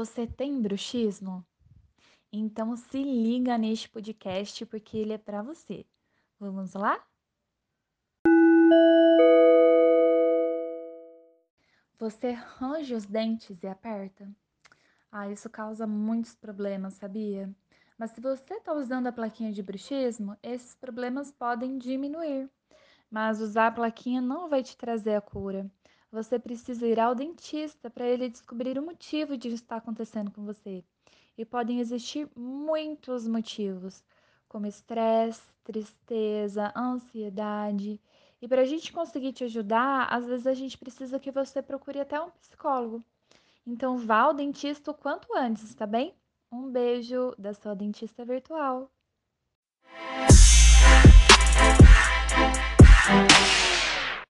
Você tem bruxismo? Então se liga neste podcast porque ele é para você. Vamos lá? Você range os dentes e aperta? Ah, isso causa muitos problemas, sabia? Mas se você está usando a plaquinha de bruxismo, esses problemas podem diminuir. Mas usar a plaquinha não vai te trazer a cura. Você precisa ir ao dentista para ele descobrir o motivo de estar acontecendo com você. E podem existir muitos motivos, como estresse, tristeza, ansiedade. E para a gente conseguir te ajudar, às vezes a gente precisa que você procure até um psicólogo. Então vá ao dentista o quanto antes, tá bem? Um beijo da sua dentista virtual.